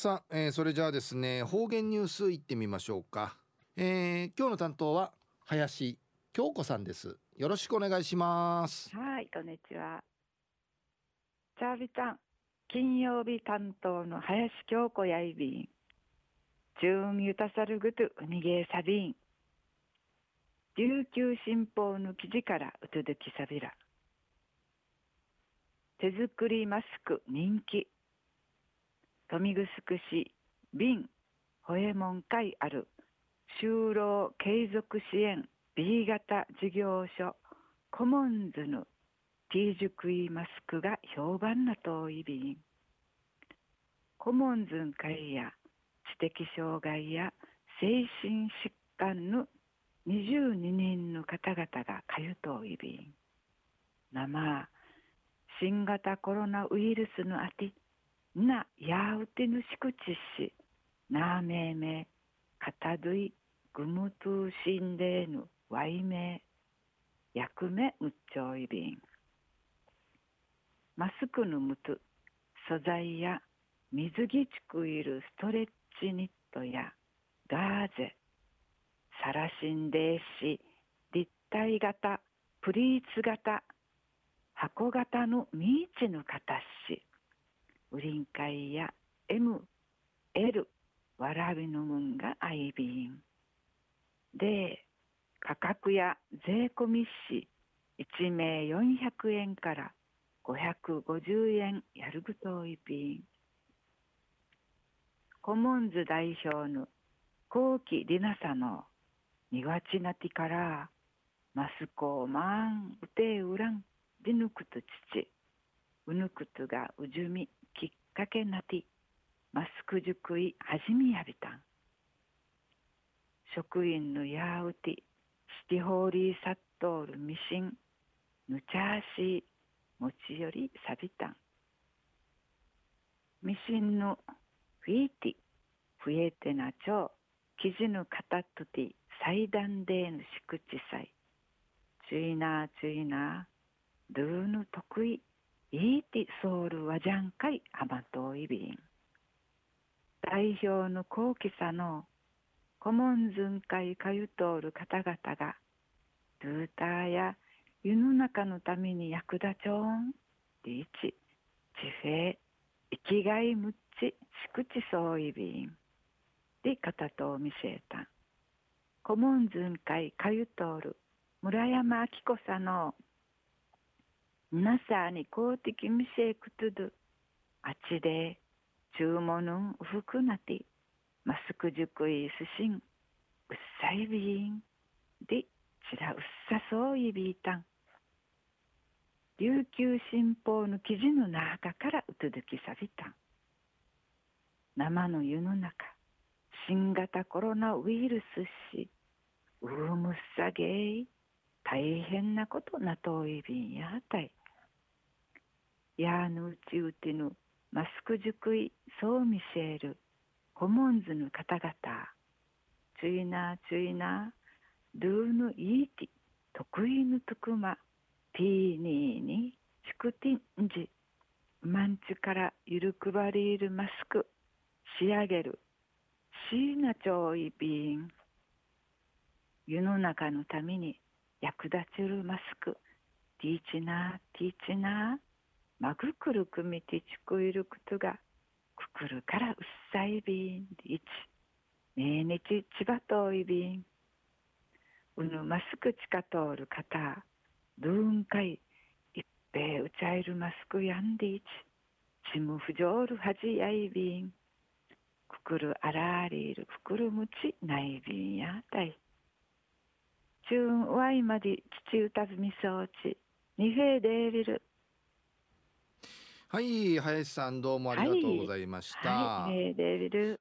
さあ、えー、それじゃあですね方言ニュースいってみましょうか、えー、今日の担当は林京子さんです。よろしくお願いします。はいこんにちは。チャービタン金曜日担当の林京子やいびん。中ユタサルグトゥニゲーサビン。琉球新報の記事からうとどきさびら。手作りマスク人気。豊見城市便保衛門会ある就労継続支援 B 型事業所コモンズの T 熟イマスクが評判な遠い便。コモンズン会や知的障害や精神疾患の22人の方々がかゆといびん生新型コロナウイルスのあてなやうてぬしくちしなめめかたどいぐむとうしんでぬわいめやくめむっちょいびん。マスクのむつ素材や水着ちくいるストレッチニットやガーゼサラシンデーシ立体型プリーツ型箱型のミーチの形。ウリンカイや M、L、わらびのむんがアイビン。で、価格や税込みし1名400円から550円やるぐといびん。コモンズ代表の後期リナサの庭地なてからマスコーマンうてうらんでぬくと父うぬくとがうじゅみきっかけなてマスクじゅくいはじみやびたん。職員のやうてシティホーリーサットールミシンぬちゃーし持ちよりさびたん。ミシンのフィーティ増えてなちょう生地の型とて祭壇でのしくちさい。ちゅいなちゅいなドゥーヌ得意イーティソウルはじゃんかいアマトイビン。代表の高貴さのコモンズン会かゆとおる方々がドゥーターや世の中のために役立ちょんリーチ地平生きがいむっちしくちそういびん。で方と見せた。コモンズン会かゆとおる村山明子さのなさに公的見せくとどあちで注文ふくなて。マスクじゅくいすしん。うっさいびん。でちらうっさそういびいたん琉球新報の記事の中からうとどきさびたん。生の湯の中。新型コロナウイルスしうむっさげい大変なことなといびんやあたい。やぬうちうてぬマスクじゅくいそう見せるコモンズの方々。ちゅいなちゅいなドゥーヌイーティ得意ぬとくまティーニーにチクティンジマンチからゆるくばりいるマスク仕上げる。シーナチョイビン。世の中のために役立ちるマスク。ティーチナーティーチナー。まぐくるくみてちくいることがくくるからうっさいびんいち。めいにちちばとおいびん。うぬマスクちかとおる方どんかいいっぺうちゃいるマスクやんでいち。ちむふじょうるはじやいびん。くくるあらありいるくくるむちないびんやたい。ちゅんわいまで父うたずみそうち。にへいでビルはい林さんどうもありがとうございました、はい、はい、ル